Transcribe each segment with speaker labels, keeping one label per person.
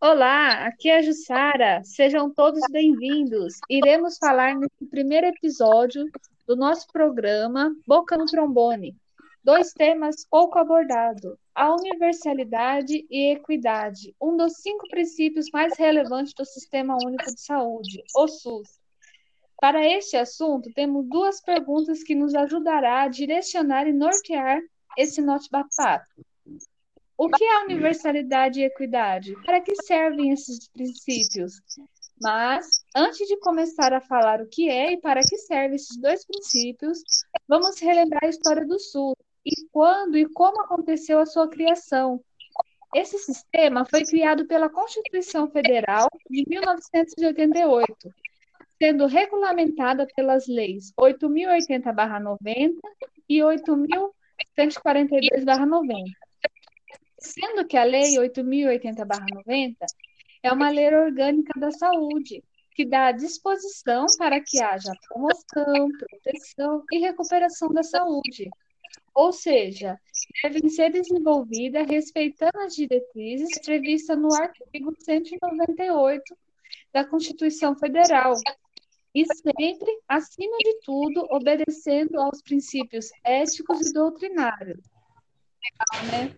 Speaker 1: Olá, aqui é a Jussara. Sejam todos bem-vindos. Iremos falar nesse primeiro episódio do nosso programa Boca no Trombone. Dois temas pouco abordados: a universalidade e equidade, um dos cinco princípios mais relevantes do Sistema Único de Saúde, o SUS. Para este assunto, temos duas perguntas que nos ajudará a direcionar e nortear esse nosso bate-papo. O que é universalidade e equidade? Para que servem esses princípios? Mas, antes de começar a falar o que é e para que servem esses dois princípios, vamos relembrar a história do Sul e quando e como aconteceu a sua criação. Esse sistema foi criado pela Constituição Federal de 1988, sendo regulamentada pelas leis 8080-90 e 8142-90 sendo que a Lei 8.080-90 é uma lei orgânica da saúde, que dá a disposição para que haja promoção, proteção e recuperação da saúde. Ou seja, devem ser desenvolvidas respeitando as diretrizes previstas no artigo 198 da Constituição Federal, e sempre, acima de tudo, obedecendo aos princípios éticos e doutrinários. Né?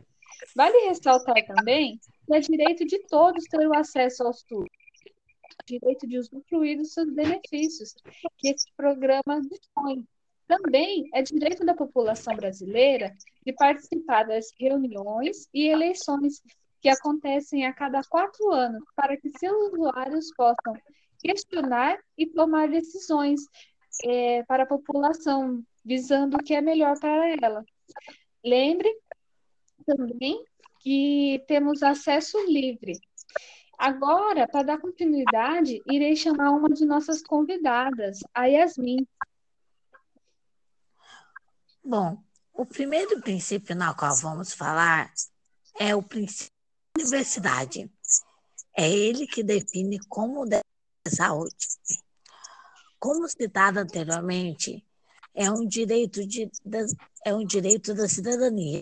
Speaker 1: Vale ressaltar também que é direito de todos ter o acesso ao estudo, direito de usufruir dos seus benefícios que esse programa dispõe. Também é direito da população brasileira de participar das reuniões e eleições que acontecem a cada quatro anos, para que seus usuários possam questionar e tomar decisões é, para a população, visando o que é melhor para ela. Lembre também que temos acesso livre. Agora, para dar continuidade, irei chamar uma de nossas convidadas, a Yasmin.
Speaker 2: Bom, o primeiro princípio na qual vamos falar é o princípio da universidade. É ele que define como deve ser a saúde. Como citado anteriormente, é um direito, de, é um direito da cidadania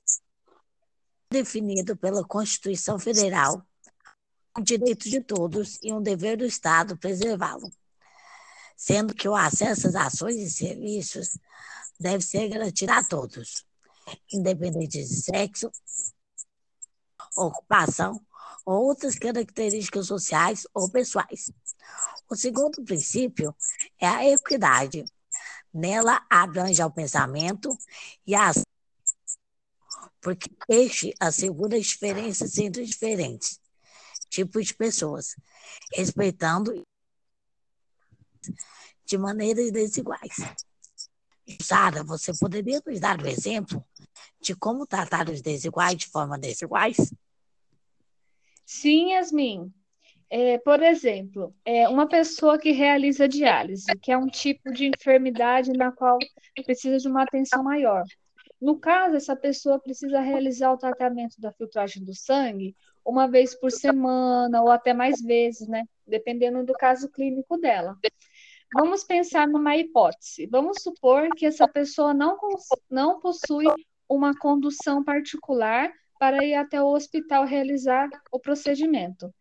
Speaker 2: definido pela Constituição Federal, um direito de todos e um dever do Estado preservá-lo, sendo que o acesso às ações e serviços deve ser garantido a todos, independente de sexo, ocupação ou outras características sociais ou pessoais. O segundo princípio é a equidade. Nela abrange ao pensamento e a ação porque este assegura as diferenças entre diferentes tipos de pessoas, respeitando de maneiras desiguais. Sara, você poderia nos dar um exemplo de como tratar os desiguais de forma desiguais?
Speaker 1: Sim, Yasmin. É, por exemplo, é uma pessoa que realiza diálise, que é um tipo de enfermidade na qual precisa de uma atenção maior. No caso, essa pessoa precisa realizar o tratamento da filtragem do sangue uma vez por semana ou até mais vezes, né? Dependendo do caso clínico dela. Vamos pensar numa hipótese. Vamos supor que essa pessoa não, não possui uma condução particular para ir até o hospital realizar o procedimento.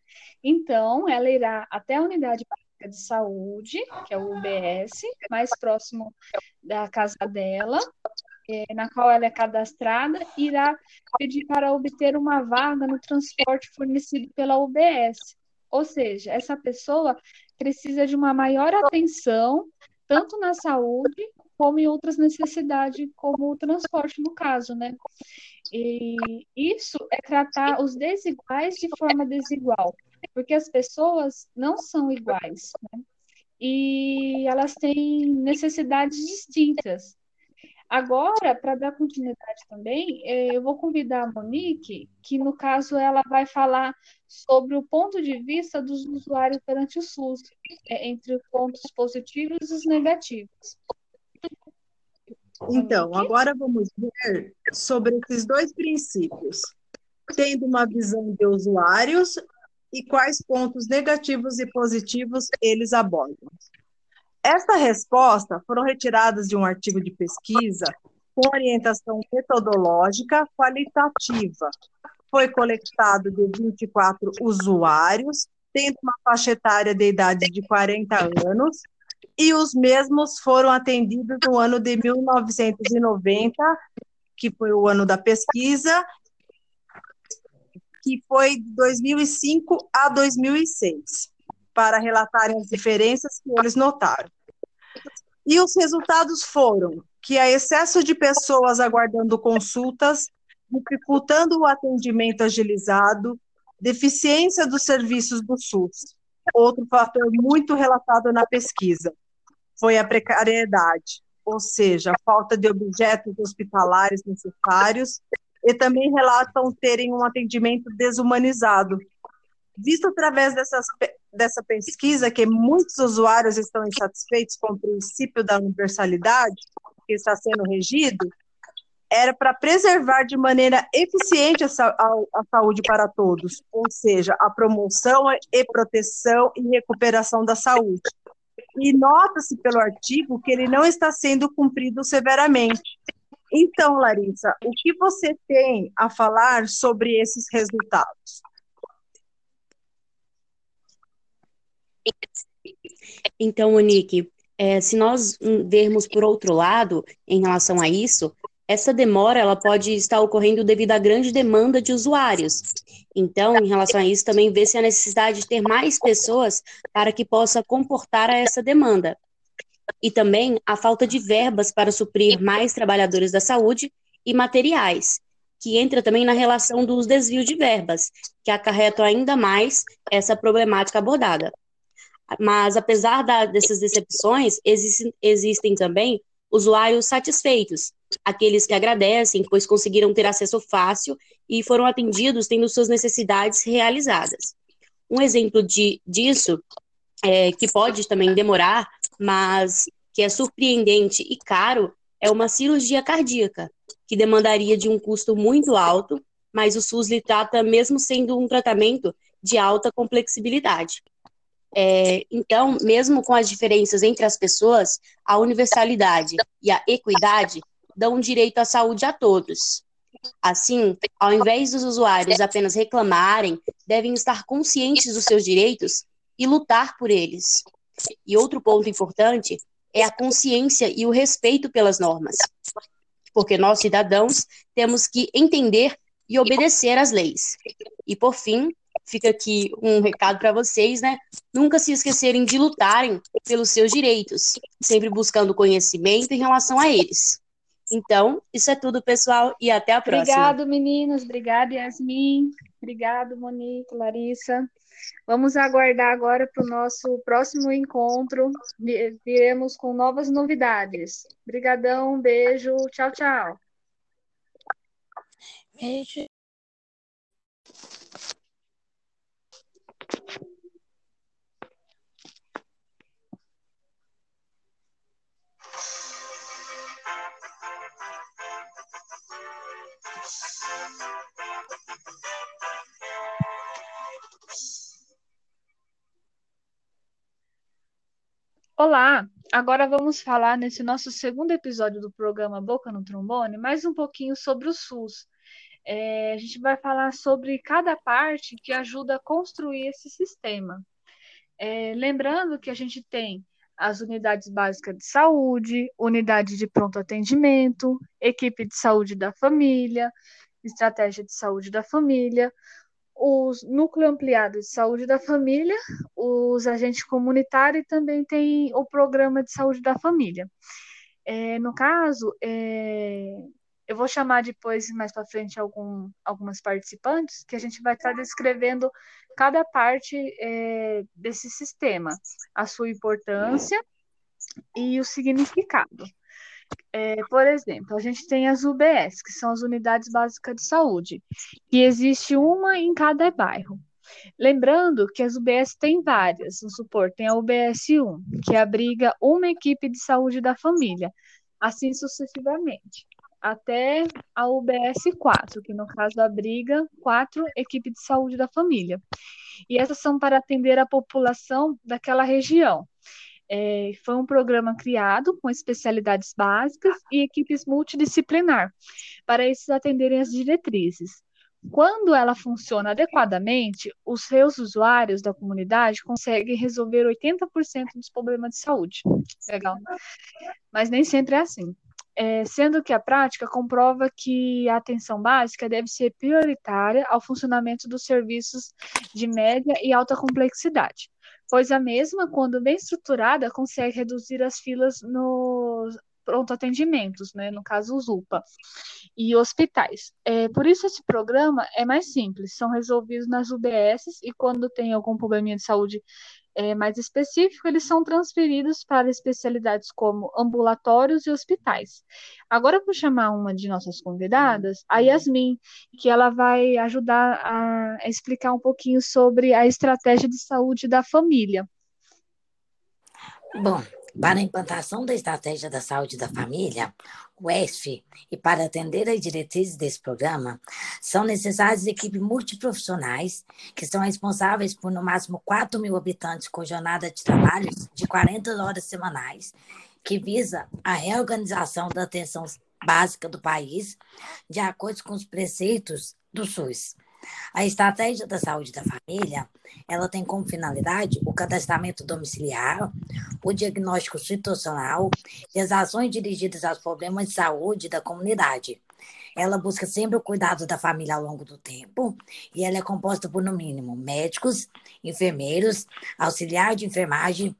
Speaker 1: Então, ela irá até a unidade de saúde, que é o UBS, mais próximo da casa dela, é, na qual ela é cadastrada, irá pedir para obter uma vaga no transporte fornecido pela UBS. Ou seja, essa pessoa precisa de uma maior atenção, tanto na saúde, como em outras necessidades, como o transporte, no caso, né? E isso é tratar os desiguais de forma desigual, porque as pessoas não são iguais, né? E elas têm necessidades distintas. Agora, para dar continuidade também, é, eu vou convidar a Monique, que no caso ela vai falar sobre o ponto de vista dos usuários perante o SUS, é, entre os pontos positivos e os negativos.
Speaker 3: Então, agora vamos ver sobre esses dois princípios, tendo uma visão de usuários e quais pontos negativos e positivos eles abordam. Esta resposta foram retiradas de um artigo de pesquisa com orientação metodológica qualitativa. Foi coletado de 24 usuários, tendo uma faixa etária de idade de 40 anos, e os mesmos foram atendidos no ano de 1990, que foi o ano da pesquisa, que foi de 2005 a 2006, para relatarem as diferenças que eles notaram. E os resultados foram que há excesso de pessoas aguardando consultas, dificultando o atendimento agilizado, deficiência dos serviços do SUS. Outro fator muito relatado na pesquisa foi a precariedade, ou seja, a falta de objetos hospitalares necessários, e também relatam terem um atendimento desumanizado. Visto através dessas, dessa pesquisa que muitos usuários estão insatisfeitos com o princípio da universalidade, que está sendo regido, era para preservar de maneira eficiente a, a, saúde para todos, ou seja, a promoção e proteção e recuperação da saúde. E nota-se pelo artigo que ele não está sendo cumprido severamente. Então, Larissa, o que você tem a falar sobre esses resultados?
Speaker 4: Então, Monique, é, se nós vermos por outro lado em relação a isso, essa demora ela pode estar ocorrendo devido à grande demanda de usuários. Então, em relação a isso, também vê-se a necessidade de ter mais pessoas para que possa comportar a essa demanda. E também a falta de verbas para suprir mais trabalhadores da saúde e materiais, que entra também na relação dos desvios de verbas, que acarretam ainda mais essa problemática abordada. Mas, apesar da, dessas decepções, existem, também usuários satisfeitos, aqueles que agradecem, pois conseguiram ter acesso fácil e foram atendidos tendo suas necessidades realizadas. Um exemplo de, disso, é, que pode também demorar, mas que é surpreendente e caro, é uma cirurgia cardíaca, que demandaria de um custo muito alto, mas o SUS lhe trata mesmo sendo um tratamento de alta complexibilidade. É, então, mesmo com as diferenças entre as pessoas, a universalidade e a equidade dão direito à saúde a todos. Assim, ao invés dos usuários apenas reclamarem, devem estar conscientes dos seus direitos e lutar por eles. E outro ponto importante é a consciência e o respeito pelas normas. Porque nós, cidadãos, temos que entender e obedecer às leis. E, por fim, fica aqui um recado para vocês, né? Nunca se esquecerem de lutarem pelos seus direitos, sempre buscando conhecimento em relação a eles. Então, isso é tudo, pessoal, e até a próxima.
Speaker 1: Obrigado, meninos. Obrigada, Yasmin. Obrigado, Monique, Larissa. Vamos aguardar agora para o nosso próximo encontro. Viremos com novas novidades. Obrigadão, um beijo. Tchau, tchau.
Speaker 2: Beijo.
Speaker 1: Olá, agora vamos falar nesse nosso segundo episódio do programa Boca no Trombone mais um pouquinho sobre o SUS. É, a gente vai falar sobre cada parte que ajuda a construir esse sistema. É, lembrando que a gente tem as unidades básicas de saúde, unidade de pronto atendimento, equipe de saúde da família, estratégia de saúde da família, os núcleo ampliado de saúde da família, os agentes comunitários e também tem o programa de saúde da família. É, no caso, é, eu vou chamar depois, mais para frente, algum, algumas participantes, que a gente vai estar descrevendo cada parte é, desse sistema, a sua importância e o significado. É, por exemplo, a gente tem as UBS, que são as Unidades Básicas de Saúde, e existe uma em cada bairro. Lembrando que as UBS têm várias, vamos supor, tem a UBS 1, que abriga uma equipe de saúde da família. assim sucessivamente, até a UBS 4, que no caso abriga quatro equipes de saúde da família. E essas são para atender a população daquela região. É, foi um programa criado com especialidades básicas e equipes multidisciplinar, para esses atenderem as diretrizes. Quando ela funciona adequadamente, os seus usuários da comunidade conseguem resolver 80% dos problemas de saúde. Legal. Mas nem sempre é assim. É, sendo que a prática comprova que a atenção básica deve ser prioritária ao funcionamento dos serviços de média e alta complexidade, pois a mesma, quando bem estruturada, consegue reduzir as filas nos pronto atendimentos, né, no caso os UPA, e hospitais. É, por isso esse programa é mais simples, são resolvidos nas UBSs e quando tem algum probleminha de saúde é, mais específico, eles são transferidos para especialidades como ambulatórios e hospitais. Agora eu vou chamar uma de nossas convidadas, a Yasmin, que ela vai ajudar a, a explicar um pouquinho sobre a estratégia de saúde da família.
Speaker 2: Bom, para a implantação da Estratégia da Saúde da Família, o ESF, e para atender às diretrizes desse programa, são necessárias equipes multiprofissionais que são responsáveis por no máximo 4 mil habitantes com jornada de trabalho de 40 horas semanais, que visa a reorganização da atenção básica do país de acordo com os preceitos do SUS. A estratégia da saúde da família, ela tem como finalidade o cadastramento domiciliar, o diagnóstico situacional e as ações dirigidas aos problemas de saúde da comunidade. Ela busca sempre o cuidado da família ao longo do tempo e ela é composta por, no mínimo, médicos, enfermeiros, auxiliar de enfermagem,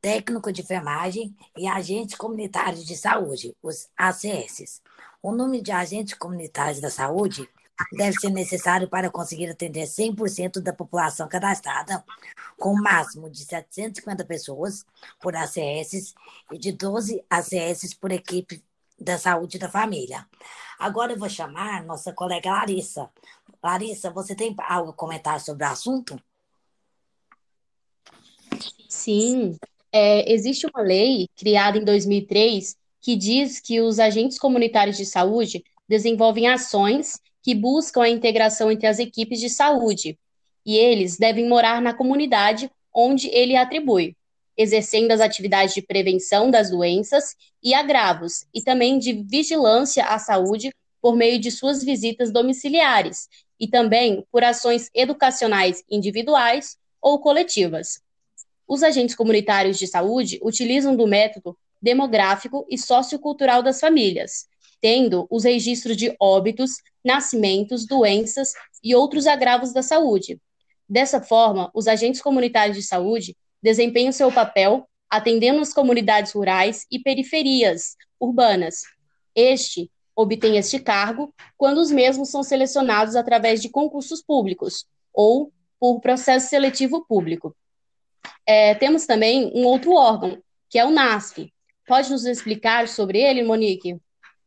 Speaker 2: técnico de enfermagem e agentes comunitários de saúde, os ACS. O número de agentes comunitários da saúde deve ser necessário para conseguir atender 100% da população cadastrada, com o máximo de 750 pessoas por ACS e de 12 ACS por equipe da saúde da família. Agora eu vou chamar nossa colega Larissa. Larissa, você tem algo a comentar sobre o assunto?
Speaker 4: Sim, é, existe uma lei criada em 2003 que diz que os agentes comunitários de saúde desenvolvem ações que buscam a integração entre as equipes de saúde, e eles devem morar na comunidade onde ele atribui, exercendo as atividades de prevenção das doenças e agravos, e também de vigilância à saúde por meio de suas visitas domiciliares, e também por ações educacionais individuais ou coletivas. Os agentes comunitários de saúde utilizam do método demográfico e sociocultural das famílias, tendo os registros de óbitos, nascimentos, doenças e outros agravos da saúde. Dessa forma, os agentes comunitários de saúde desempenham seu papel atendendo as comunidades rurais e periferias urbanas. Este obtém este cargo quando os mesmos são selecionados através de concursos públicos ou por processo seletivo público. É, temos também um outro órgão, que é o NASF. Pode nos explicar sobre ele, Monique?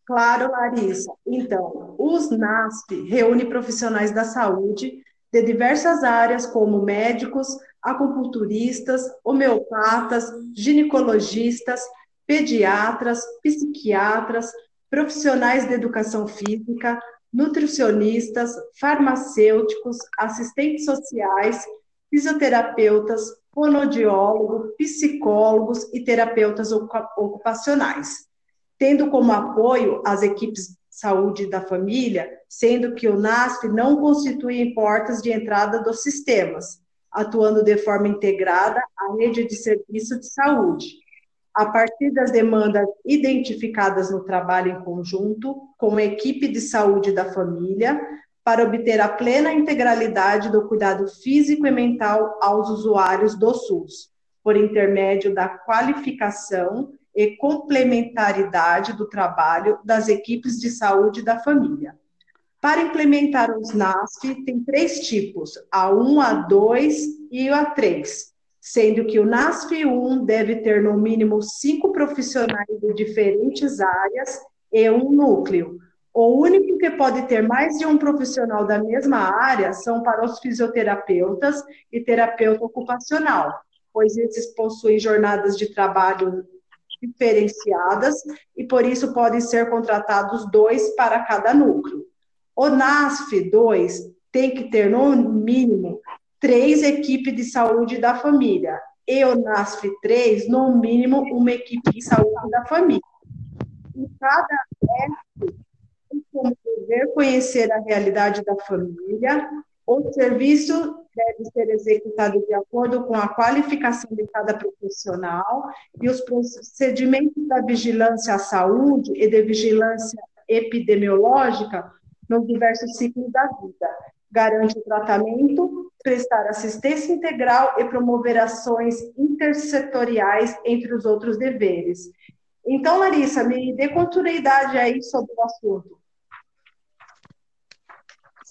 Speaker 3: Claro, Larissa. Então, os NASP reúne profissionais da saúde de diversas áreas, como médicos, acupunturistas, homeopatas, ginecologistas, pediatras, psiquiatras, profissionais de educação física, nutricionistas, farmacêuticos, assistentes sociais, fisioterapeutas, fonoaudiólogos, psicólogos e terapeutas ocupacionais tendo como apoio as equipes de saúde da família, sendo que o NASP não constitui portas de entrada dos sistemas, atuando de forma integrada à rede de serviço de saúde. A partir das demandas identificadas no trabalho em conjunto com a equipe de saúde da família, para obter a plena integralidade do cuidado físico e mental aos usuários do SUS, por intermédio da qualificação complementaridade do trabalho das equipes de saúde da família. Para implementar os NASF, tem três tipos, a 1, a 2 e a 3, sendo que o NASF 1 deve ter no mínimo cinco profissionais de diferentes áreas e um núcleo. O único que pode ter mais de um profissional da mesma área são para os fisioterapeutas e terapeuta ocupacional, pois esses possuem jornadas de trabalho diferenciadas e por isso podem ser contratados dois para cada núcleo. O NASF 2 tem que ter, no mínimo, três equipes de saúde da família. E o NASF 3, no mínimo, uma equipe de saúde da família. E cada F tem como dever conhecer a realidade da família. O serviço deve ser executado de acordo com a qualificação de cada profissional e os procedimentos da vigilância à saúde e de vigilância epidemiológica nos diversos ciclos da vida. Garante o tratamento, prestar assistência integral e promover ações intersetoriais, entre os outros deveres. Então, Larissa, me dê continuidade aí sobre o assunto.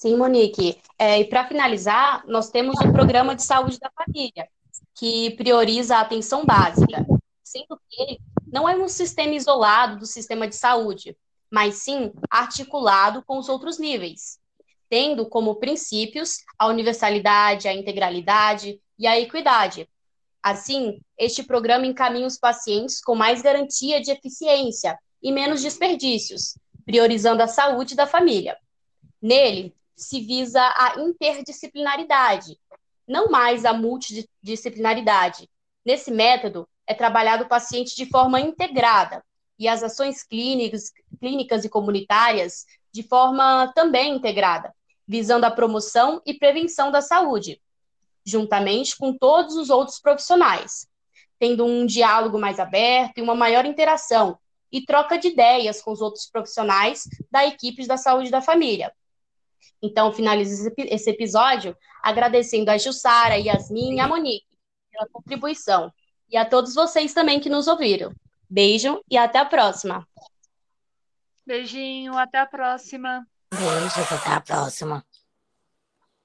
Speaker 4: Sim, Monique. É, e para finalizar, nós temos o Programa de Saúde da Família, que prioriza a atenção básica, sendo que ele não é um sistema isolado do sistema de saúde, mas sim articulado com os outros níveis, tendo como princípios a universalidade, a integralidade e a equidade. Assim, este programa encaminha os pacientes com mais garantia de eficiência e menos desperdícios, priorizando a saúde da família. Nele, se visa a interdisciplinaridade, não mais a multidisciplinaridade. Nesse método, é trabalhado o paciente de forma integrada, e as ações clínicas, clínicas e comunitárias de forma também integrada, visando a promoção e prevenção da saúde, juntamente com todos os outros profissionais, tendo um diálogo mais aberto e uma maior interação e troca de ideias com os outros profissionais da equipe da saúde da família. Então, finalizo esse episódio agradecendo a Jussara, a Yasmin e a Monique pela contribuição e a todos vocês também que nos ouviram. Beijo e até a próxima.
Speaker 1: Beijinho, até a próxima.
Speaker 2: Beijos, até a próxima.